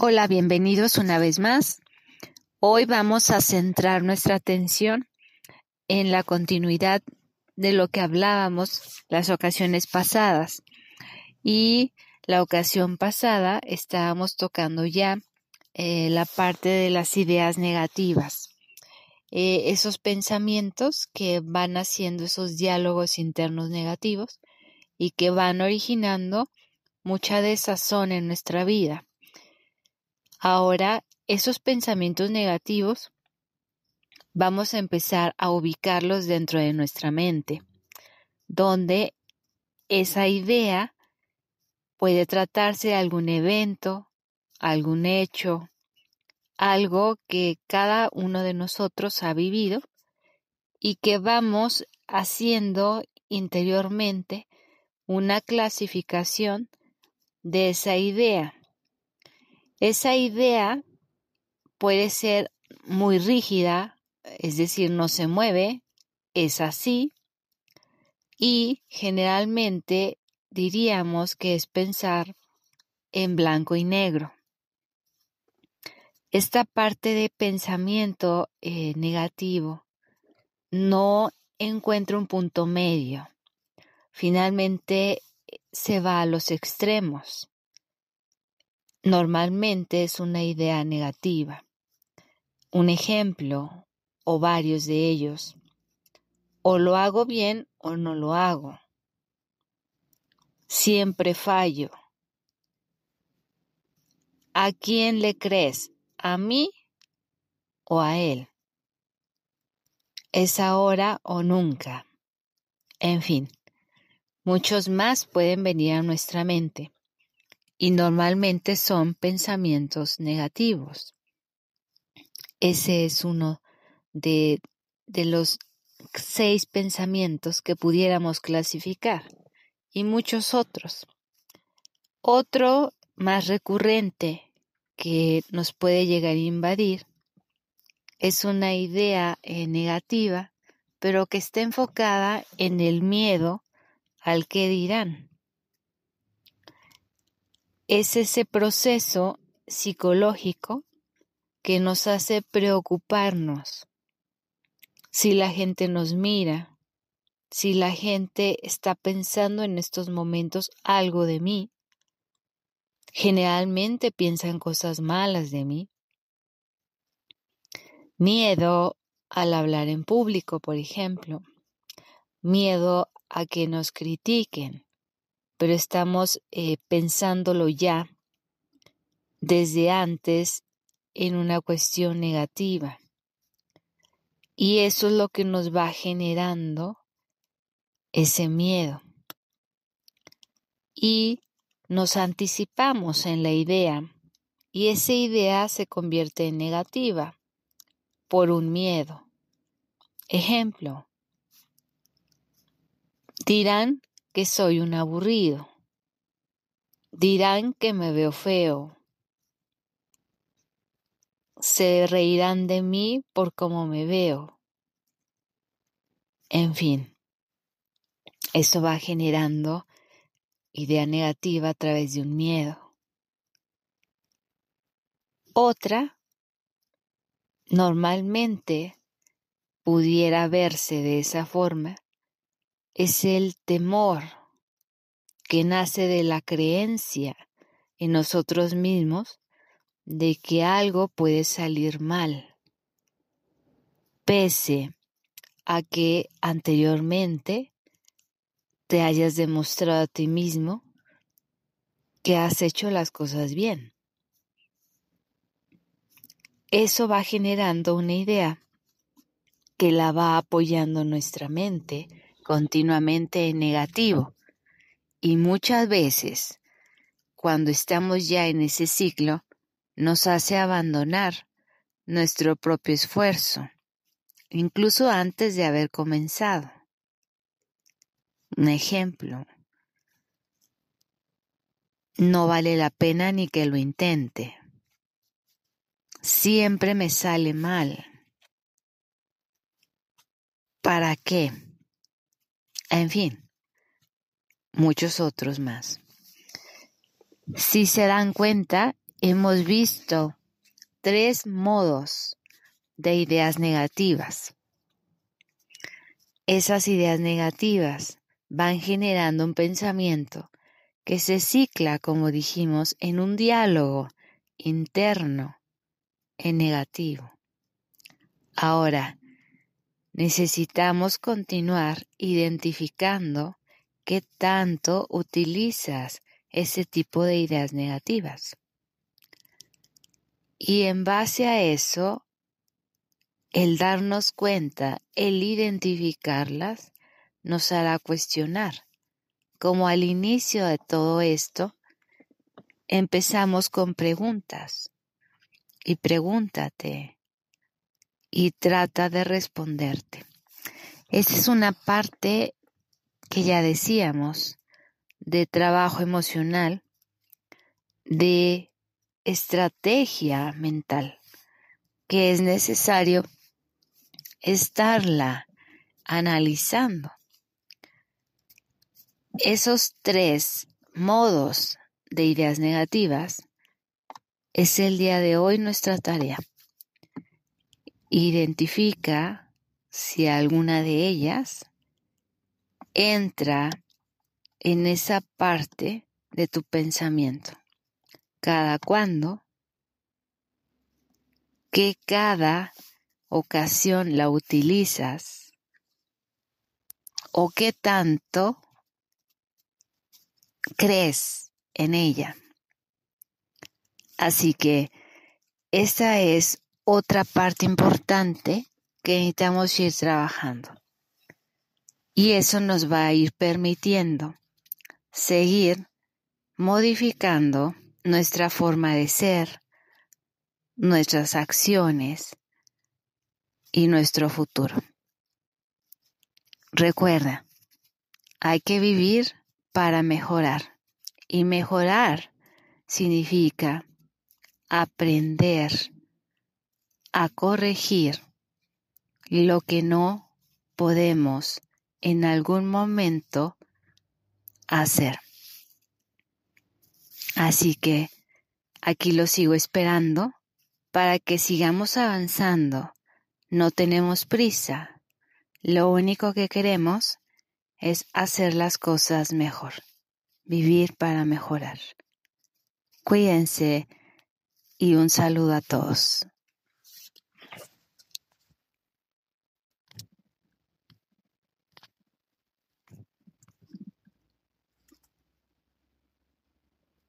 Hola, bienvenidos una vez más. Hoy vamos a centrar nuestra atención en la continuidad de lo que hablábamos las ocasiones pasadas. Y la ocasión pasada estábamos tocando ya eh, la parte de las ideas negativas, eh, esos pensamientos que van haciendo esos diálogos internos negativos y que van originando mucha desazón en nuestra vida. Ahora, esos pensamientos negativos vamos a empezar a ubicarlos dentro de nuestra mente, donde esa idea puede tratarse de algún evento, algún hecho, algo que cada uno de nosotros ha vivido y que vamos haciendo interiormente una clasificación de esa idea. Esa idea puede ser muy rígida, es decir, no se mueve, es así, y generalmente diríamos que es pensar en blanco y negro. Esta parte de pensamiento eh, negativo no encuentra un punto medio. Finalmente se va a los extremos. Normalmente es una idea negativa. Un ejemplo o varios de ellos. O lo hago bien o no lo hago. Siempre fallo. ¿A quién le crees? ¿A mí o a él? Es ahora o nunca. En fin, muchos más pueden venir a nuestra mente y normalmente son pensamientos negativos. Ese es uno de, de los seis pensamientos que pudiéramos clasificar y muchos otros. Otro más recurrente que nos puede llegar a invadir es una idea eh, negativa, pero que está enfocada en el miedo al que dirán es ese proceso psicológico que nos hace preocuparnos. Si la gente nos mira, si la gente está pensando en estos momentos algo de mí, generalmente piensan cosas malas de mí. Miedo al hablar en público, por ejemplo. Miedo a que nos critiquen pero estamos eh, pensándolo ya desde antes en una cuestión negativa. Y eso es lo que nos va generando ese miedo. Y nos anticipamos en la idea y esa idea se convierte en negativa por un miedo. Ejemplo, dirán que soy un aburrido. Dirán que me veo feo. Se reirán de mí por cómo me veo. En fin, eso va generando idea negativa a través de un miedo. Otra, normalmente pudiera verse de esa forma, es el temor que nace de la creencia en nosotros mismos de que algo puede salir mal, pese a que anteriormente te hayas demostrado a ti mismo que has hecho las cosas bien. Eso va generando una idea que la va apoyando nuestra mente continuamente en negativo. Y muchas veces, cuando estamos ya en ese ciclo, nos hace abandonar nuestro propio esfuerzo, incluso antes de haber comenzado. Un ejemplo, no vale la pena ni que lo intente. Siempre me sale mal. ¿Para qué? En fin, muchos otros más. Si se dan cuenta, hemos visto tres modos de ideas negativas. Esas ideas negativas van generando un pensamiento que se cicla, como dijimos, en un diálogo interno en negativo. Ahora, necesitamos continuar identificando qué tanto utilizas ese tipo de ideas negativas. Y en base a eso, el darnos cuenta, el identificarlas, nos hará cuestionar. Como al inicio de todo esto, empezamos con preguntas. Y pregúntate y trata de responderte. Esa es una parte que ya decíamos de trabajo emocional, de estrategia mental, que es necesario estarla analizando. Esos tres modos de ideas negativas es el día de hoy nuestra tarea. Identifica si alguna de ellas entra en esa parte de tu pensamiento. Cada cuando, que cada ocasión la utilizas o qué tanto crees en ella. Así que esa es otra parte importante que necesitamos ir trabajando. Y eso nos va a ir permitiendo seguir modificando nuestra forma de ser, nuestras acciones y nuestro futuro. Recuerda, hay que vivir para mejorar. Y mejorar significa aprender a corregir lo que no podemos en algún momento hacer. Así que aquí lo sigo esperando para que sigamos avanzando. No tenemos prisa. Lo único que queremos es hacer las cosas mejor, vivir para mejorar. Cuídense y un saludo a todos.